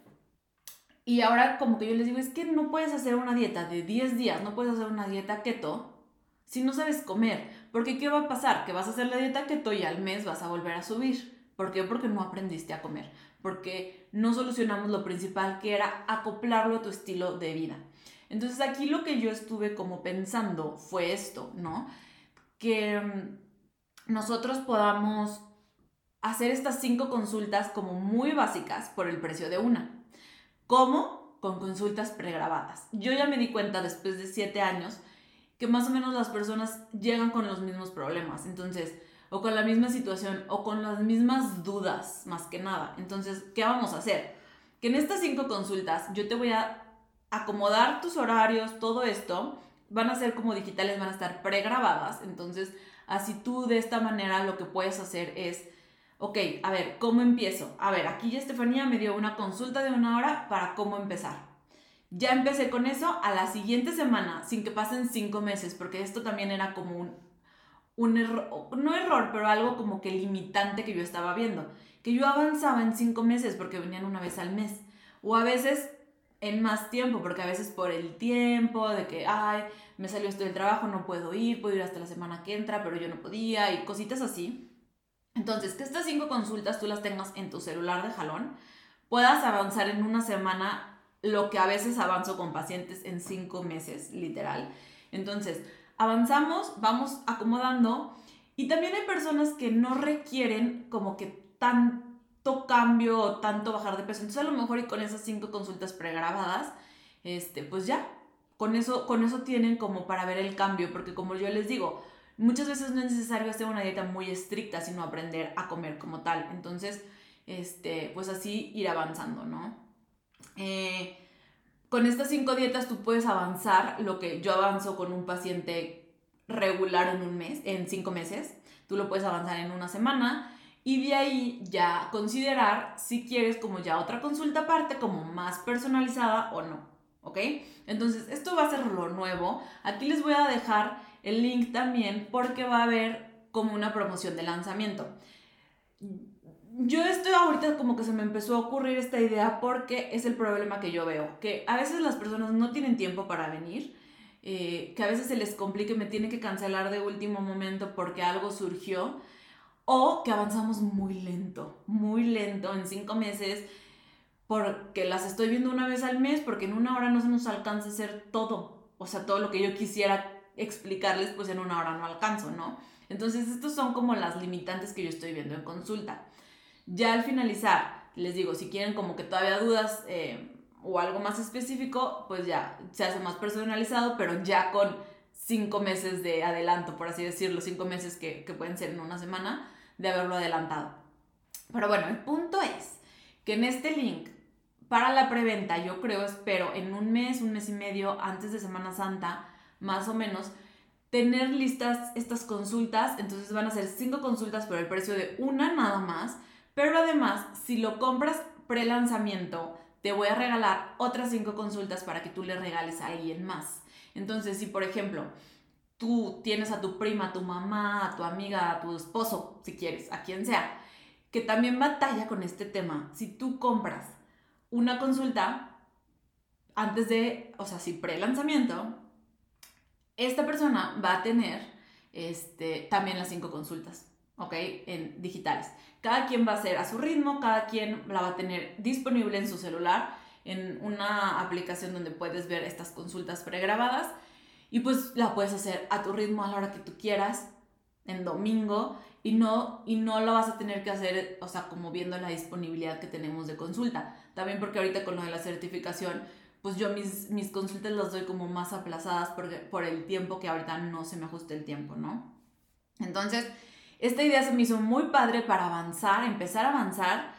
Y ahora como que yo les digo, es que no puedes hacer una dieta de 10 días, no puedes hacer una dieta keto si no sabes comer. Porque ¿qué va a pasar? Que vas a hacer la dieta keto y al mes vas a volver a subir. ¿Por qué? Porque no aprendiste a comer. Porque no solucionamos lo principal que era acoplarlo a tu estilo de vida. Entonces aquí lo que yo estuve como pensando fue esto, ¿no? Que mm, nosotros podamos hacer estas cinco consultas como muy básicas por el precio de una. ¿Cómo? Con consultas pregrabadas. Yo ya me di cuenta después de siete años que más o menos las personas llegan con los mismos problemas. Entonces, o con la misma situación, o con las mismas dudas, más que nada. Entonces, ¿qué vamos a hacer? Que en estas cinco consultas yo te voy a acomodar tus horarios, todo esto, van a ser como digitales, van a estar pregrabadas. Entonces, así tú de esta manera lo que puedes hacer es, ok, a ver, ¿cómo empiezo? A ver, aquí ya Estefanía me dio una consulta de una hora para cómo empezar. Ya empecé con eso a la siguiente semana, sin que pasen cinco meses, porque esto también era como un, un error, no error, pero algo como que limitante que yo estaba viendo. Que yo avanzaba en cinco meses porque venían una vez al mes. O a veces en más tiempo, porque a veces por el tiempo, de que, ay, me salió esto del trabajo, no puedo ir, puedo ir hasta la semana que entra, pero yo no podía, y cositas así. Entonces, que estas cinco consultas tú las tengas en tu celular de jalón, puedas avanzar en una semana lo que a veces avanzo con pacientes en cinco meses, literal. Entonces, avanzamos, vamos acomodando, y también hay personas que no requieren como que tan cambio o tanto bajar de peso. Entonces a lo mejor y con esas cinco consultas pregrabadas, este, pues ya, con eso, con eso tienen como para ver el cambio, porque como yo les digo, muchas veces no es necesario hacer una dieta muy estricta, sino aprender a comer como tal. Entonces, este, pues así ir avanzando, ¿no? Eh, con estas cinco dietas tú puedes avanzar lo que yo avanzo con un paciente regular en un mes, en cinco meses. Tú lo puedes avanzar en una semana y de ahí ya considerar si quieres como ya otra consulta aparte, como más personalizada o no, ¿ok? Entonces, esto va a ser lo nuevo. Aquí les voy a dejar el link también porque va a haber como una promoción de lanzamiento. Yo estoy ahorita como que se me empezó a ocurrir esta idea porque es el problema que yo veo, que a veces las personas no tienen tiempo para venir, eh, que a veces se les complique, me tiene que cancelar de último momento porque algo surgió o que avanzamos muy lento, muy lento en cinco meses, porque las estoy viendo una vez al mes, porque en una hora no se nos alcanza a hacer todo, o sea, todo lo que yo quisiera explicarles, pues en una hora no alcanzo, ¿no? Entonces, estos son como las limitantes que yo estoy viendo en consulta. Ya al finalizar, les digo, si quieren como que todavía dudas eh, o algo más específico, pues ya se hace más personalizado, pero ya con cinco meses de adelanto, por así decirlo, cinco meses que, que pueden ser en una semana, de haberlo adelantado. Pero bueno, el punto es que en este link para la preventa, yo creo, espero en un mes, un mes y medio antes de Semana Santa, más o menos, tener listas estas consultas. Entonces van a ser cinco consultas por el precio de una nada más. Pero además, si lo compras pre-lanzamiento, te voy a regalar otras cinco consultas para que tú le regales a alguien más. Entonces, si por ejemplo tú tienes a tu prima, a tu mamá, a tu amiga, a tu esposo, si quieres, a quien sea, que también batalla con este tema. Si tú compras una consulta antes de, o sea, si pre-lanzamiento, esta persona va a tener este, también las cinco consultas. ¿ok? En digitales. Cada quien va a hacer a su ritmo, cada quien la va a tener disponible en su celular, en una aplicación donde puedes ver estas consultas pregrabadas y pues la puedes hacer a tu ritmo a la hora que tú quieras, en domingo, y no, y no lo vas a tener que hacer, o sea, como viendo la disponibilidad que tenemos de consulta. También porque ahorita con lo de la certificación, pues yo mis, mis consultas las doy como más aplazadas porque, por el tiempo que ahorita no se me ajuste el tiempo, ¿no? Entonces, esta idea se me hizo muy padre para avanzar, empezar a avanzar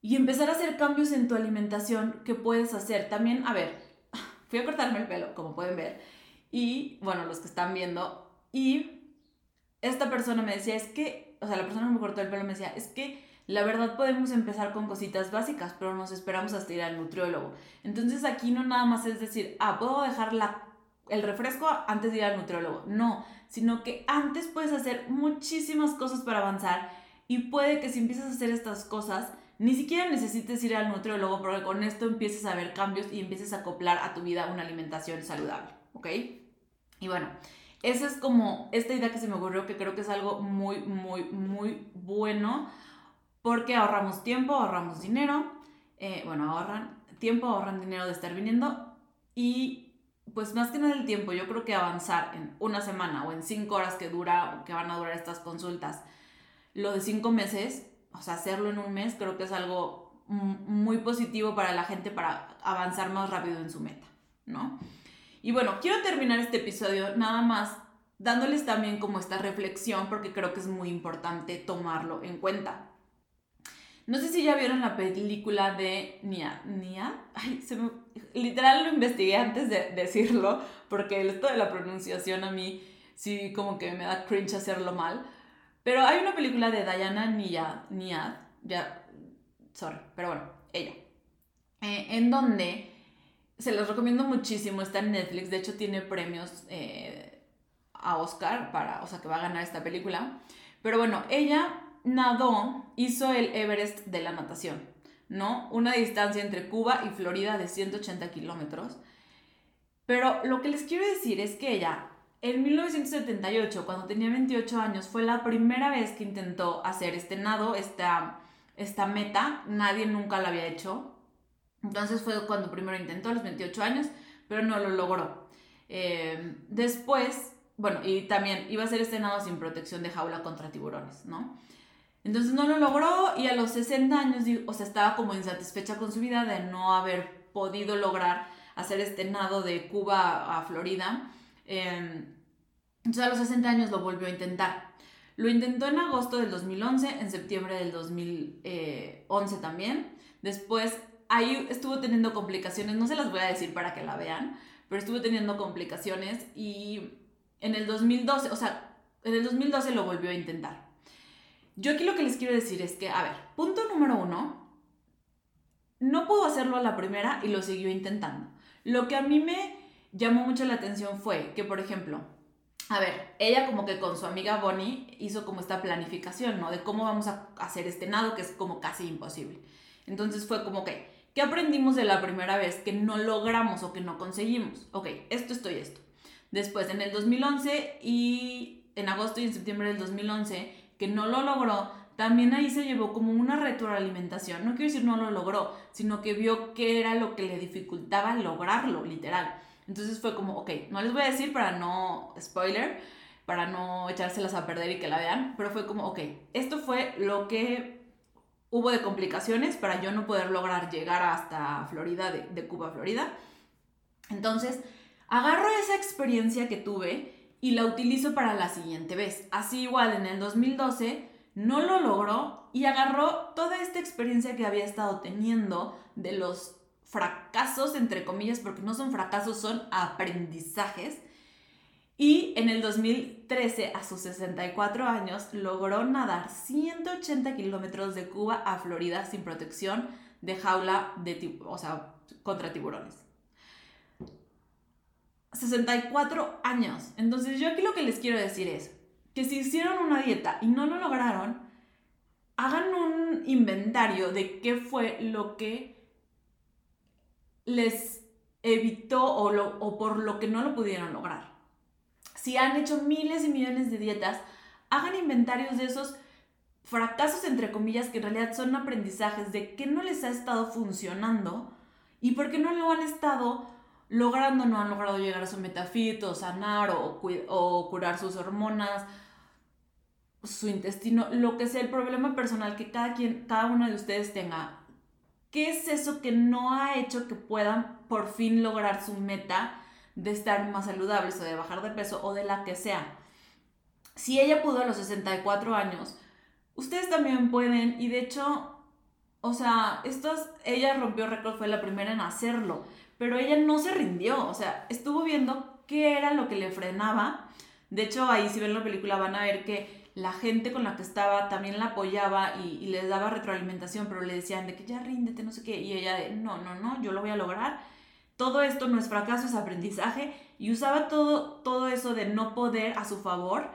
y empezar a hacer cambios en tu alimentación que puedes hacer. También, a ver, fui a cortarme el pelo, como pueden ver, y bueno, los que están viendo, y esta persona me decía, es que, o sea, la persona que me cortó el pelo me decía, es que la verdad podemos empezar con cositas básicas, pero nos esperamos hasta ir al nutriólogo. Entonces aquí no nada más es decir, ah, puedo dejar la, el refresco antes de ir al nutriólogo. No, sino que antes puedes hacer muchísimas cosas para avanzar y puede que si empiezas a hacer estas cosas, ni siquiera necesites ir al nutriólogo porque con esto empieces a ver cambios y empieces a acoplar a tu vida una alimentación saludable, ¿ok? Y bueno, esa es como esta idea que se me ocurrió que creo que es algo muy, muy, muy bueno porque ahorramos tiempo, ahorramos dinero, eh, bueno, ahorran tiempo, ahorran dinero de estar viniendo y pues más que nada el tiempo, yo creo que avanzar en una semana o en cinco horas que dura, que van a durar estas consultas, lo de cinco meses, o sea, hacerlo en un mes, creo que es algo muy positivo para la gente para avanzar más rápido en su meta, ¿no? Y bueno, quiero terminar este episodio nada más dándoles también como esta reflexión porque creo que es muy importante tomarlo en cuenta. No sé si ya vieron la película de Nia. ¿Nia? Ay, se me, literal lo investigué antes de decirlo, porque esto de la pronunciación a mí sí como que me da cringe hacerlo mal. Pero hay una película de Diana Nia, Nia ya, sorry, pero bueno, ella, eh, en donde se los recomiendo muchísimo, está en Netflix, de hecho tiene premios eh, a Oscar, para, o sea, que va a ganar esta película. Pero bueno, ella nadó, hizo el Everest de la natación, ¿no? Una distancia entre Cuba y Florida de 180 kilómetros. Pero lo que les quiero decir es que ella, en 1978, cuando tenía 28 años, fue la primera vez que intentó hacer este nado, esta, esta meta. Nadie nunca lo había hecho. Entonces fue cuando primero intentó a los 28 años, pero no lo logró. Eh, después, bueno, y también iba a hacer este nado sin protección de jaula contra tiburones, ¿no? Entonces no lo logró y a los 60 años, o sea, estaba como insatisfecha con su vida de no haber podido lograr hacer este nado de Cuba a Florida. Em, entonces a los 60 años lo volvió a intentar. Lo intentó en agosto del 2011, en septiembre del 2011 también. Después ahí estuvo teniendo complicaciones, no se las voy a decir para que la vean, pero estuvo teniendo complicaciones y en el 2012, o sea, en el 2012 lo volvió a intentar. Yo aquí lo que les quiero decir es que, a ver, punto número uno, no pudo hacerlo a la primera y lo siguió intentando. Lo que a mí me llamó mucho la atención fue que, por ejemplo, a ver, ella como que con su amiga Bonnie hizo como esta planificación, ¿no? De cómo vamos a hacer este nado, que es como casi imposible. Entonces fue como que, ¿qué aprendimos de la primera vez que no logramos o que no conseguimos? Ok, esto, esto y esto. Después, en el 2011 y en agosto y en septiembre del 2011, que no lo logró, también ahí se llevó como una retroalimentación. No quiero decir no lo logró, sino que vio qué era lo que le dificultaba lograrlo, literal. Entonces fue como, ok, no les voy a decir para no spoiler, para no echárselas a perder y que la vean, pero fue como, ok, esto fue lo que hubo de complicaciones para yo no poder lograr llegar hasta Florida, de, Cuba Florida. Entonces, agarro esa experiencia que tuve y la utilizo para la siguiente vez. Así igual en el 2012 no lo logró y agarró toda esta experiencia que había estado teniendo de los fracasos, entre comillas, porque no son fracasos, son aprendizajes. Y en el 2013, a sus 64 años, logró nadar 180 kilómetros de Cuba a Florida sin protección de jaula de, o sea, contra tiburones. 64 años. Entonces yo aquí lo que les quiero decir es que si hicieron una dieta y no lo lograron, hagan un inventario de qué fue lo que les evitó o, o por lo que no lo pudieron lograr. Si han hecho miles y millones de dietas, hagan inventarios de esos fracasos, entre comillas, que en realidad son aprendizajes de qué no les ha estado funcionando y por qué no lo han estado logrando, no han logrado llegar a su metafito, sanar o, o curar sus hormonas, su intestino, lo que sea el problema personal que cada, quien, cada uno de ustedes tenga. ¿Qué es eso que no ha hecho que puedan por fin lograr su meta de estar más saludables o de bajar de peso o de la que sea? Si ella pudo a los 64 años, ustedes también pueden y de hecho, o sea, estos, ella rompió récord, fue la primera en hacerlo, pero ella no se rindió, o sea, estuvo viendo qué era lo que le frenaba. De hecho, ahí si ven la película van a ver que la gente con la que estaba también la apoyaba y, les daba retroalimentación, pero le decían de que ya ríndete, no sé qué, y ella de, no, no, no, yo lo voy a lograr. Todo esto no es fracaso, es aprendizaje, y usaba todo, todo eso de no poder a su favor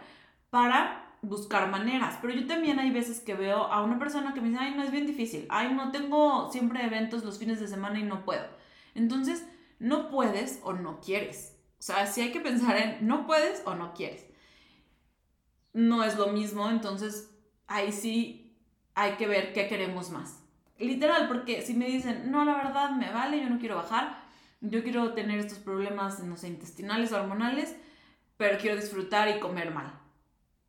para buscar maneras. Pero yo también hay veces que veo a una persona que me dice, ay, no es bien difícil, ay, no tengo siempre eventos los fines de semana y no puedo. Entonces, no puedes o no quieres. O sea, si hay que pensar en no puedes o no quieres no es lo mismo, entonces ahí sí hay que ver qué queremos más. Literal, porque si me dicen, no, la verdad me vale, yo no quiero bajar, yo quiero tener estos problemas, no sé, intestinales hormonales, pero quiero disfrutar y comer mal.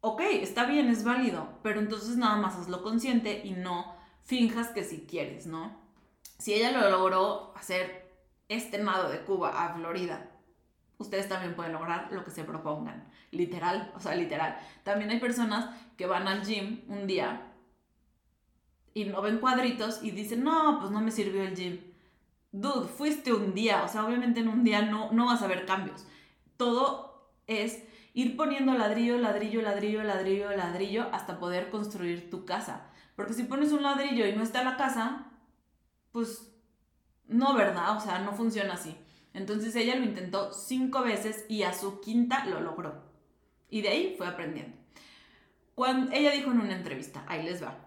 Ok, está bien, es válido, pero entonces nada más hazlo consciente y no finjas que si quieres, ¿no? Si ella lo logró hacer este nado de Cuba a Florida ustedes también pueden lograr lo que se propongan. Literal, o sea, literal. También hay personas que van al gym un día y no ven cuadritos y dicen, no, pues no me sirvió el gym. Dude, fuiste un día, o sea, obviamente en un día no, no vas a ver cambios. Todo es ir poniendo ladrillo, ladrillo, ladrillo, ladrillo, ladrillo hasta poder construir tu casa. Porque si pones un ladrillo y no está la casa, pues no, ¿verdad? O sea, no funciona así. Entonces ella lo intentó cinco veces y a su quinta lo logró. Y de ahí fue aprendiendo. Cuando ella dijo en una entrevista, ahí les va.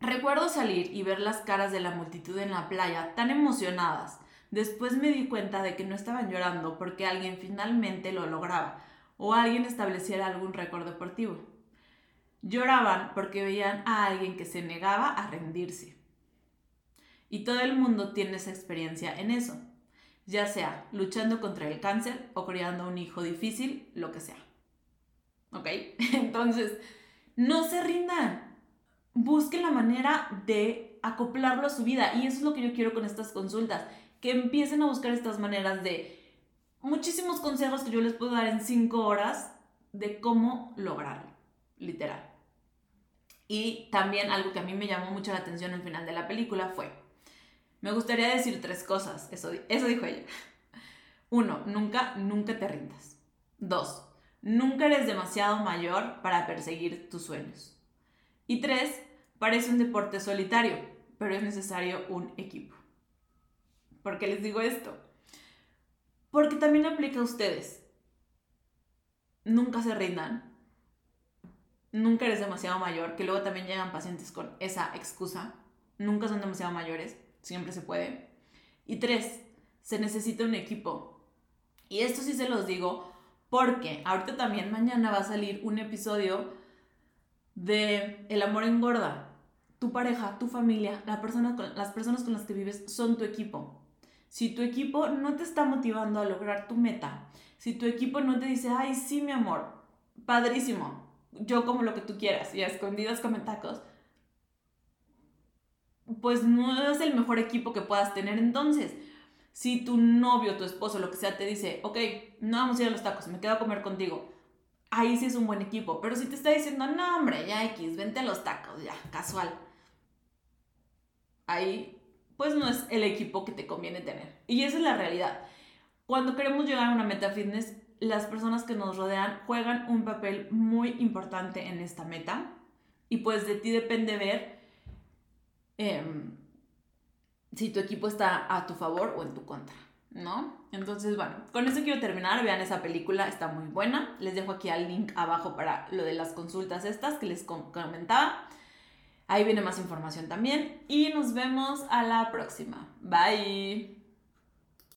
Recuerdo salir y ver las caras de la multitud en la playa tan emocionadas. Después me di cuenta de que no estaban llorando porque alguien finalmente lo lograba o alguien estableciera algún récord deportivo. Lloraban porque veían a alguien que se negaba a rendirse. Y todo el mundo tiene esa experiencia en eso ya sea luchando contra el cáncer o criando a un hijo difícil, lo que sea. ¿Ok? Entonces, no se rindan. Busquen la manera de acoplarlo a su vida. Y eso es lo que yo quiero con estas consultas. Que empiecen a buscar estas maneras de muchísimos consejos que yo les puedo dar en cinco horas de cómo lograrlo. Literal. Y también algo que a mí me llamó mucho la atención al final de la película fue me gustaría decir tres cosas, eso, eso dijo ella. Uno, nunca, nunca te rindas. Dos, nunca eres demasiado mayor para perseguir tus sueños. Y tres, parece un deporte solitario, pero es necesario un equipo. ¿Por qué les digo esto? Porque también aplica a ustedes. Nunca se rindan. Nunca eres demasiado mayor, que luego también llegan pacientes con esa excusa. Nunca son demasiado mayores siempre se puede. Y tres, se necesita un equipo. Y esto sí se los digo porque ahorita también mañana va a salir un episodio de El amor engorda. Tu pareja, tu familia, la persona las personas con las que vives son tu equipo. Si tu equipo no te está motivando a lograr tu meta, si tu equipo no te dice, ay, sí, mi amor, padrísimo, yo como lo que tú quieras y a escondidas come tacos, pues no es el mejor equipo que puedas tener. Entonces, si tu novio, tu esposo, lo que sea, te dice, ok, no vamos a ir a los tacos, me quedo a comer contigo, ahí sí es un buen equipo. Pero si te está diciendo, no, hombre, ya X, vente a los tacos, ya, casual. Ahí, pues no es el equipo que te conviene tener. Y esa es la realidad. Cuando queremos llegar a una meta fitness, las personas que nos rodean juegan un papel muy importante en esta meta. Y pues de ti depende ver Em, si tu equipo está a tu favor o en tu contra, ¿no? Entonces, bueno, con eso quiero terminar. Vean esa película, está muy buena. Les dejo aquí el link abajo para lo de las consultas estas que les comentaba. Ahí viene más información también. Y nos vemos a la próxima. Bye.